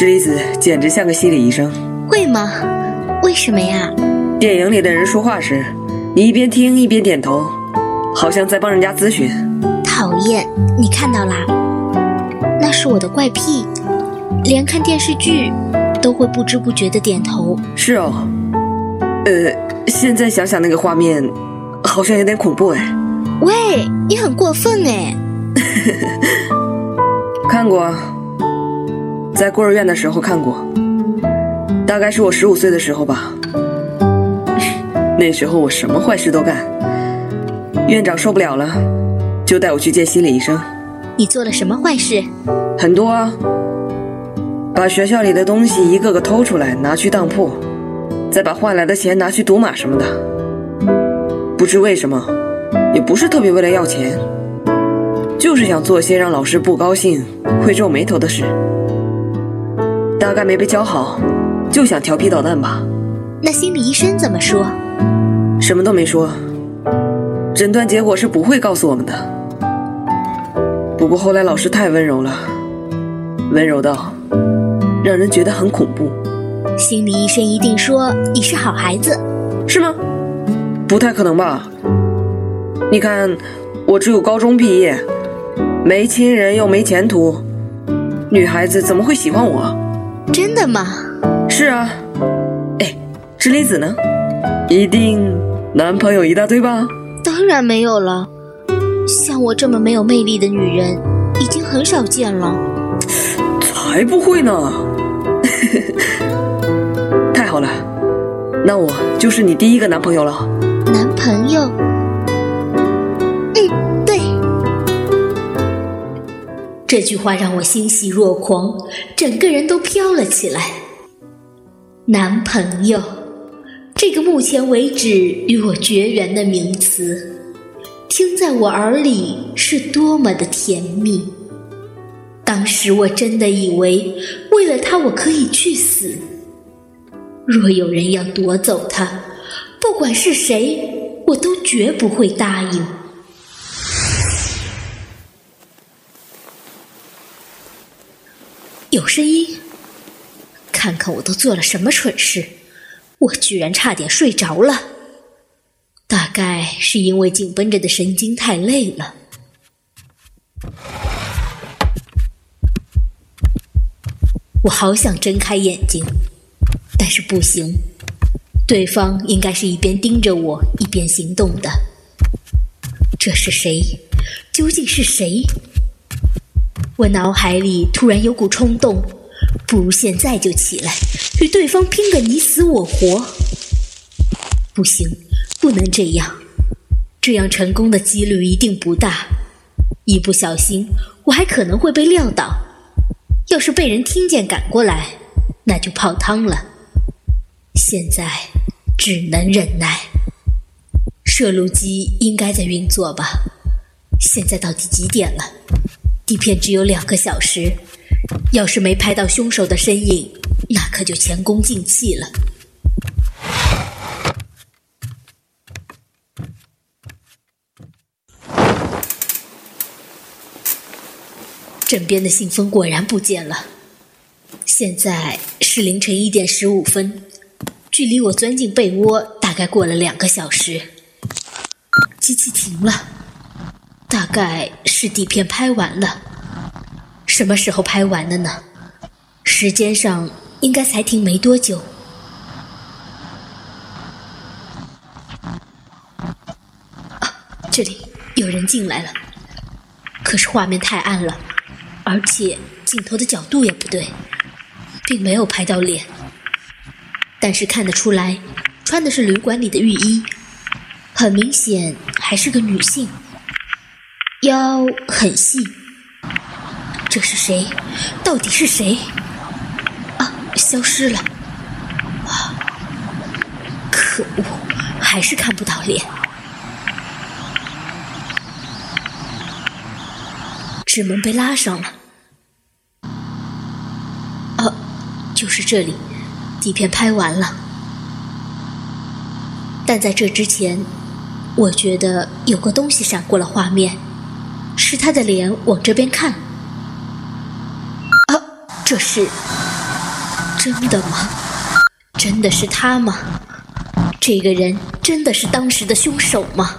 智离子简直像个心理医生。会吗？为什么呀？电影里的人说话时，你一边听一边点头，好像在帮人家咨询。讨厌，你看到啦？那是我的怪癖，连看电视剧都会不知不觉的点头。是哦，呃，现在想想那个画面，好像有点恐怖哎。喂，你很过分哎！看过，在孤儿院的时候看过，大概是我十五岁的时候吧。那时候我什么坏事都干，院长受不了了，就带我去见心理医生。你做了什么坏事？很多啊，把学校里的东西一个个偷出来拿去当铺，再把换来的钱拿去赌马什么的。不知为什么，也不是特别为了要钱，就是想做些让老师不高兴、会皱眉头的事。大概没被教好，就想调皮捣蛋吧。那心理医生怎么说？什么都没说，诊断结果是不会告诉我们的。不过后来老师太温柔了，温柔到让人觉得很恐怖。心理医生一定说你是好孩子，是吗？不太可能吧？你看，我只有高中毕业，没亲人又没前途，女孩子怎么会喜欢我？真的吗？是啊。哎，智离子呢？一定。男朋友一大堆吧？当然没有了，像我这么没有魅力的女人已经很少见了。才不会呢！太好了，那我就是你第一个男朋友了。男朋友？这句话让我欣喜若狂，整个人都飘了起来。男朋友。这个目前为止与我绝缘的名词，听在我耳里是多么的甜蜜。当时我真的以为，为了他我可以去死。若有人要夺走他，不管是谁，我都绝不会答应。有声音，看看我都做了什么蠢事。我居然差点睡着了，大概是因为紧绷着的神经太累了。我好想睁开眼睛，但是不行，对方应该是一边盯着我一边行动的。这是谁？究竟是谁？我脑海里突然有股冲动，不如现在就起来。与对方拼个你死我活，不行，不能这样，这样成功的几率一定不大。一不小心，我还可能会被撂倒。要是被人听见赶过来，那就泡汤了。现在只能忍耐。摄录机应该在运作吧？现在到底几点了？底片只有两个小时，要是没拍到凶手的身影。那可就前功尽弃了。枕边的信封果然不见了。现在是凌晨一点十五分，距离我钻进被窝大概过了两个小时。机器停了，概是底片拍完了。什么时候拍完的呢？时间上。应该才停没多久。啊，这里有人进来了，可是画面太暗了，而且镜头的角度也不对，并没有拍到脸。但是看得出来，穿的是旅馆里的浴衣，很明显还是个女性，腰很细。这是谁？到底是谁？啊消失了，啊！可恶，还是看不到脸。纸门被拉上了，啊，就是这里，底片拍完了。但在这之前，我觉得有个东西闪过了画面，是他的脸往这边看。啊，这是。真的吗？真的是他吗？这个人真的是当时的凶手吗？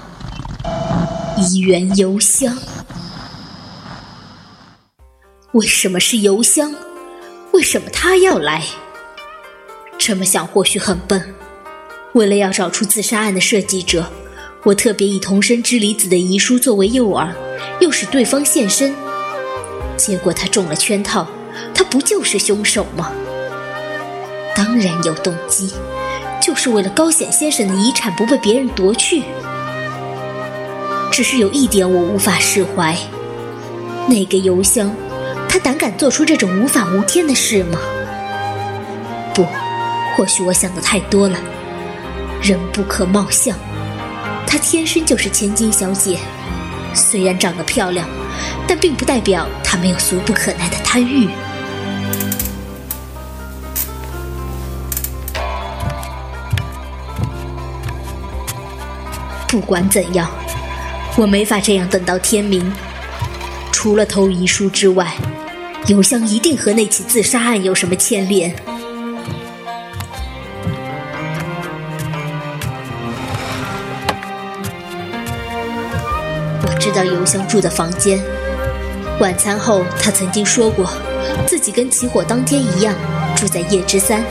一元邮箱，为什么是邮箱？为什么他要来？这么想或许很笨。为了要找出自杀案的设计者，我特别以同生之离子的遗书作为诱饵，又使对方现身。结果他中了圈套，他不就是凶手吗？当然有动机，就是为了高显先生的遗产不被别人夺去。只是有一点我无法释怀，那个邮箱，他胆敢做出这种无法无天的事吗？不，或许我想的太多了。人不可貌相，她天生就是千金小姐，虽然长得漂亮，但并不代表她没有俗不可耐的贪欲。不管怎样。我没法这样等到天明。除了偷遗书之外，邮箱一定和那起自杀案有什么牵连。知道邮箱住的房间。晚餐后，他曾经说过，自己跟起火当天一样，住在夜之三。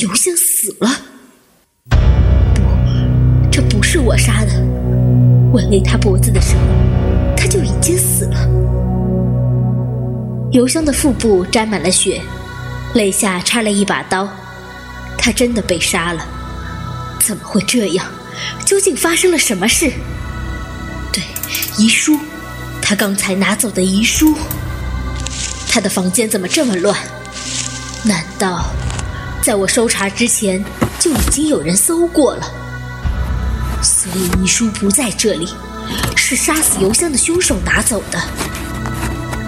邮箱死了？不，这不是我杀的。我勒他脖子的时候，他就已经死了。邮箱的腹部沾满了血，肋下插了一把刀。他真的被杀了？怎么会这样？究竟发生了什么事？对，遗书，他刚才拿走的遗书。他的房间怎么这么乱？难道？在我搜查之前，就已经有人搜过了，所以遗书不在这里，是杀死邮箱的凶手拿走的。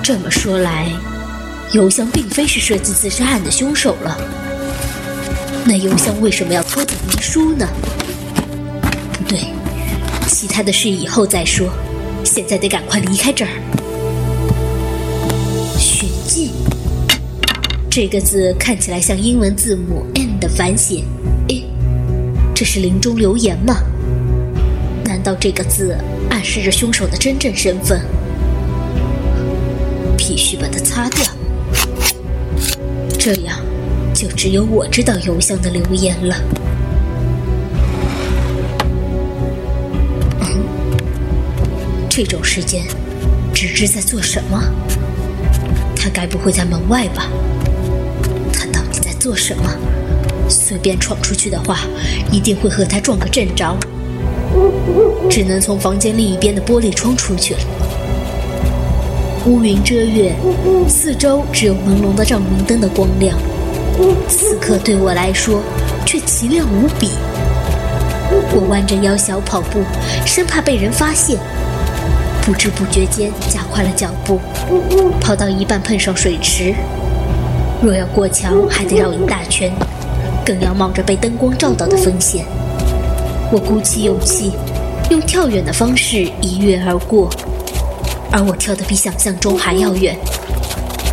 这么说来，邮箱并非是设计自杀案的凶手了。那邮箱为什么要偷走遗书呢？不对，其他的事以后再说，现在得赶快离开这儿。血迹。这个字看起来像英文字母 N 的反写，诶，这是临终留言吗？难道这个字暗示着凶手的真正身份？必须把它擦掉，这样就只有我知道邮箱的留言了。嗯，这种时间，芝芝在做什么？他该不会在门外吧？做什么？随便闯出去的话，一定会和他撞个正着。只能从房间另一边的玻璃窗出去了。乌云遮月，四周只有朦胧的照明灯的光亮。此刻对我来说，却奇亮无比。我弯着腰小跑步，生怕被人发现。不知不觉间加快了脚步，跑到一半碰上水池。若要过桥，还得绕一大圈，更要冒着被灯光照到的风险。我鼓起勇气，用跳远的方式一跃而过，而我跳得比想象中还要远。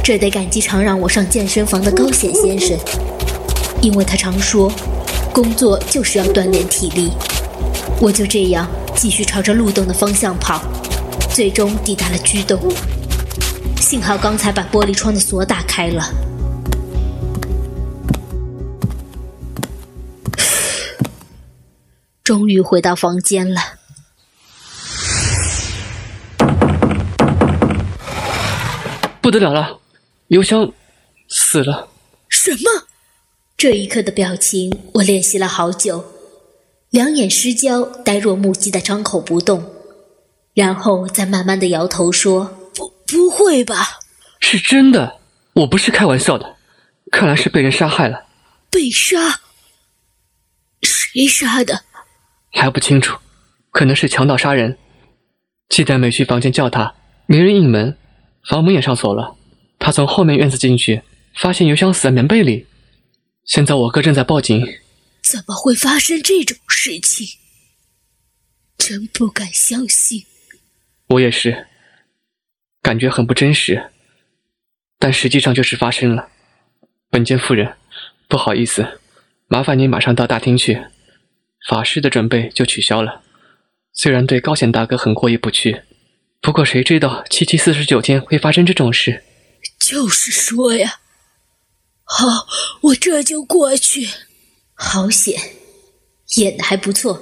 这得感激常让我上健身房的高显先生，因为他常说，工作就是要锻炼体力。我就这样继续朝着路灯的方向跑，最终抵达了居洞。幸好刚才把玻璃窗的锁打开了。终于回到房间了，不得了了，邮箱死了！什么？这一刻的表情我练习了好久，两眼失焦，呆若木鸡的张口不动，然后再慢慢的摇头说：“不，不会吧？是真的，我不是开玩笑的，看来是被人杀害了。被杀？谁杀的？”还不清楚，可能是强盗杀人。记得美去房间叫他，没人应门，房门也上锁了。他从后面院子进去，发现邮箱死在棉被里。现在我哥正在报警。怎么会发生这种事情？真不敢相信。我也是，感觉很不真实，但实际上就是发生了。本间夫人，不好意思，麻烦您马上到大厅去，法师的准备就取消了。虽然对高显大哥很过意不去，不过谁知道七七四十九天会发生这种事？就是说呀，好，我这就过去。好险，演的还不错，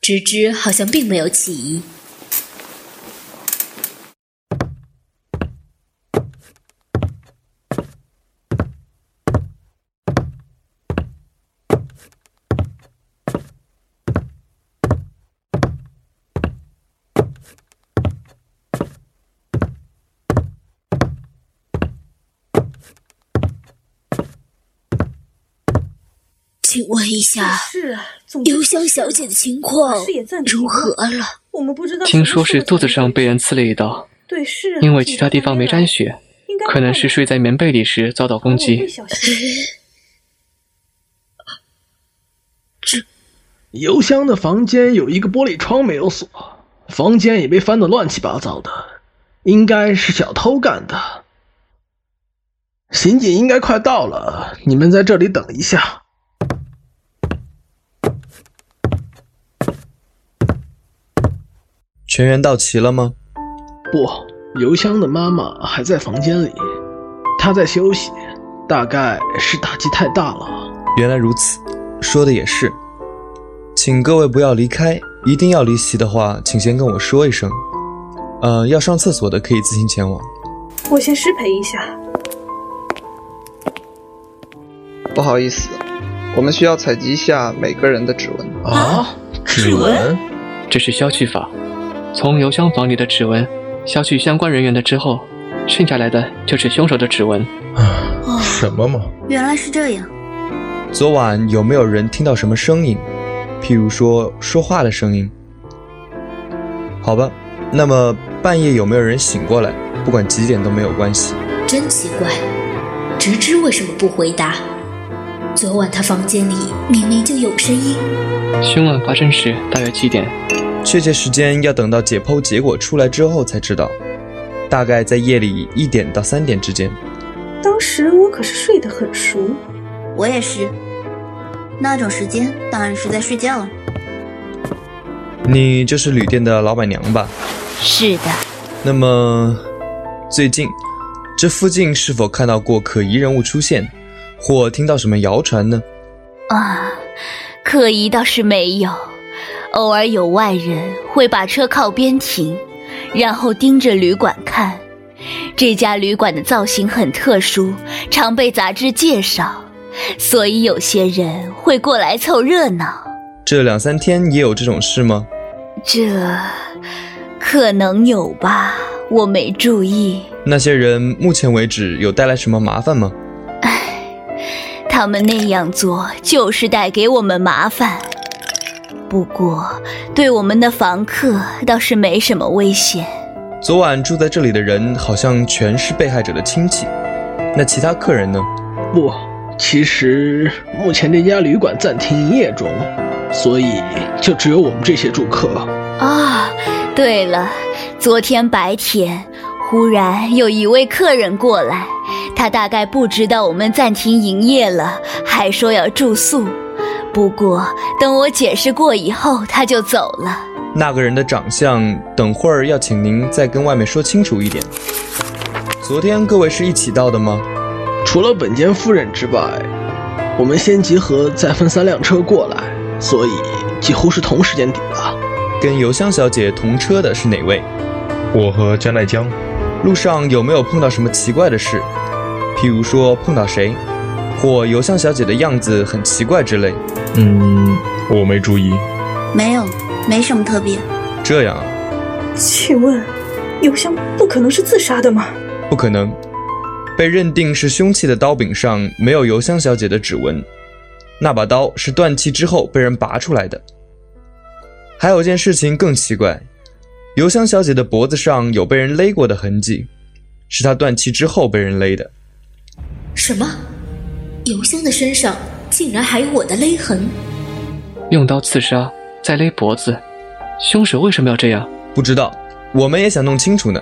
芝芝好像并没有起疑。请问一下，邮箱小姐的情况如何了？我们不知道。听说是肚子上被人刺了一刀，对，是。因为其他地方没沾血，可能是睡在棉被里时遭到攻击。这邮箱的房间有一个玻璃窗没有锁，房间也被翻得乱七八糟的，应该是小偷干的。刑警应该快到了，你们在这里等一下。全员到齐了吗？不，邮箱的妈妈还在房间里，她在休息，大概是打击太大了。原来如此，说的也是。请各位不要离开，一定要离席的话，请先跟我说一声。呃，要上厕所的可以自行前往。我先失陪一下。不好意思，我们需要采集一下每个人的指纹。啊，指纹？这是消去法。从邮箱房里的指纹消去相关人员的之后，剩下来的就是凶手的指纹。啊，什么嘛？原来是这样。昨晚有没有人听到什么声音？譬如说说话的声音？好吧，那么半夜有没有人醒过来？不管几点都没有关系。真奇怪，直知为什么不回答？昨晚他房间里明明就有声音。凶案发生时大约七点？确切时间要等到解剖结果出来之后才知道，大概在夜里一点到三点之间。当时我可是睡得很熟，我也是。那种时间当然是在睡觉了。你就是旅店的老板娘吧？是的。那么，最近这附近是否看到过可疑人物出现，或听到什么谣传呢？啊，可疑倒是没有。偶尔有外人会把车靠边停，然后盯着旅馆看。这家旅馆的造型很特殊，常被杂志介绍，所以有些人会过来凑热闹。这两三天也有这种事吗？这可能有吧，我没注意。那些人目前为止有带来什么麻烦吗？唉，他们那样做就是带给我们麻烦。不过，对我们的房客倒是没什么危险。昨晚住在这里的人好像全是被害者的亲戚，那其他客人呢？不，其实目前这家旅馆暂停营业中，所以就只有我们这些住客。啊，对了，昨天白天忽然有一位客人过来，他大概不知道我们暂停营业了，还说要住宿。不过，等我解释过以后，他就走了。那个人的长相，等会儿要请您再跟外面说清楚一点。昨天各位是一起到的吗？除了本间夫人之外，我们先集合，再分三辆车过来，所以几乎是同时间抵达。跟邮箱小姐同车的是哪位？我和加奈江。路上有没有碰到什么奇怪的事？譬如说碰到谁？或邮箱小姐的样子很奇怪之类。嗯，我没注意。没有，没什么特别。这样啊？请问，邮箱不可能是自杀的吗？不可能，被认定是凶器的刀柄上没有邮箱小姐的指纹，那把刀是断气之后被人拔出来的。还有件事情更奇怪，邮箱小姐的脖子上有被人勒过的痕迹，是她断气之后被人勒的。什么？邮箱的身上竟然还有我的勒痕？用刀刺杀，再勒脖子，凶手为什么要这样？不知道，我们也想弄清楚呢。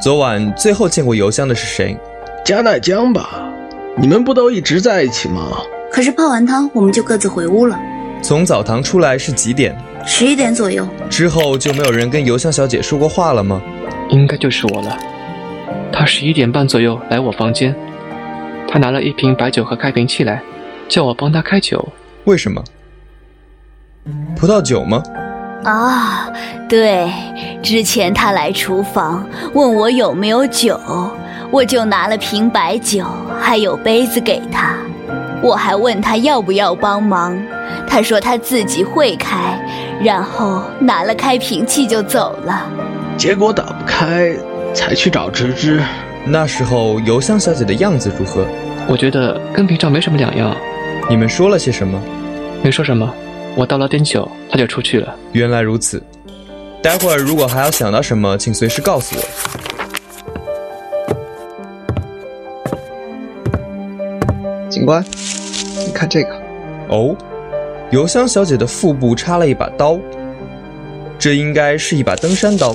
昨晚最后见过邮箱的是谁？加奈江吧？你们不都一直在一起吗？可是泡完汤，我们就各自回屋了。从澡堂出来是几点？十一点左右。之后就没有人跟邮箱小姐说过话了吗？应该就是我了。她十一点半左右来我房间，他拿了一瓶白酒和开瓶器来，叫我帮他开酒。为什么？葡萄酒吗？啊，对，之前他来厨房问我有没有酒，我就拿了瓶白酒，还有杯子给他。我还问他要不要帮忙，他说他自己会开，然后拿了开瓶器就走了。结果打不开，才去找芝芝。那时候邮箱小姐的样子如何？我觉得跟平常没什么两样。你们说了些什么？没说什么。我倒了点酒，她就出去了。原来如此。待会儿如果还要想到什么，请随时告诉我。警官，你看这个。哦，邮箱小姐的腹部插了一把刀，这应该是一把登山刀。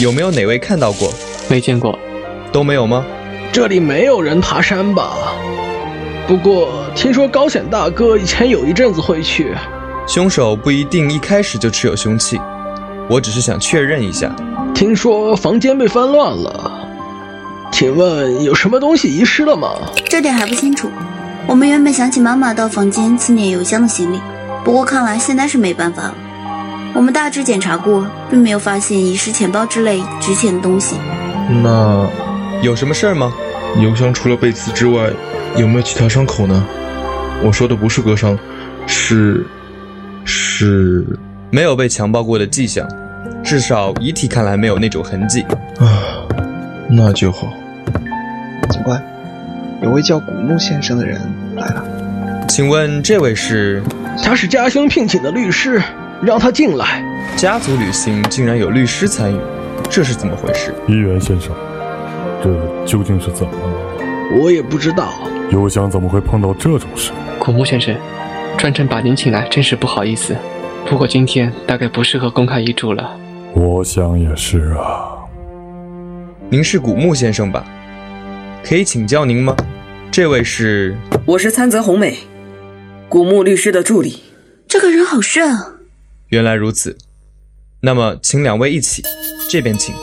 有没有哪位看到过？没见过。都没有吗？这里没有人爬山吧？不过听说高显大哥以前有一阵子会去。凶手不一定一开始就持有凶器，我只是想确认一下。听说房间被翻乱了，请问有什么东西遗失了吗？这点还不清楚。我们原本想请妈妈到房间清点邮箱的行李，不过看来现在是没办法了。我们大致检查过，并没有发现遗失钱包之类值钱的东西。那有什么事儿吗？邮箱除了被刺之外，有没有其他伤口呢？我说的不是割伤，是。是没有被强暴过的迹象，至少遗体看来没有那种痕迹。啊，那就好。警官，有位叫古木先生的人来了，请问这位是？他是家兄聘请的律师，让他进来。家族旅行竟然有律师参与，这是怎么回事？一元先生，这究竟是怎么了？我也不知道。邮箱怎么会碰到这种事？古木先生。专程把您请来，真是不好意思。不过今天大概不适合公开遗嘱了。我想也是啊。您是古木先生吧？可以请教您吗？这位是？我是参泽红美，古木律师的助理。这个人好帅啊！原来如此。那么，请两位一起，这边请。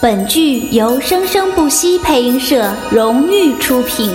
本剧由生生不息配音社荣誉出品。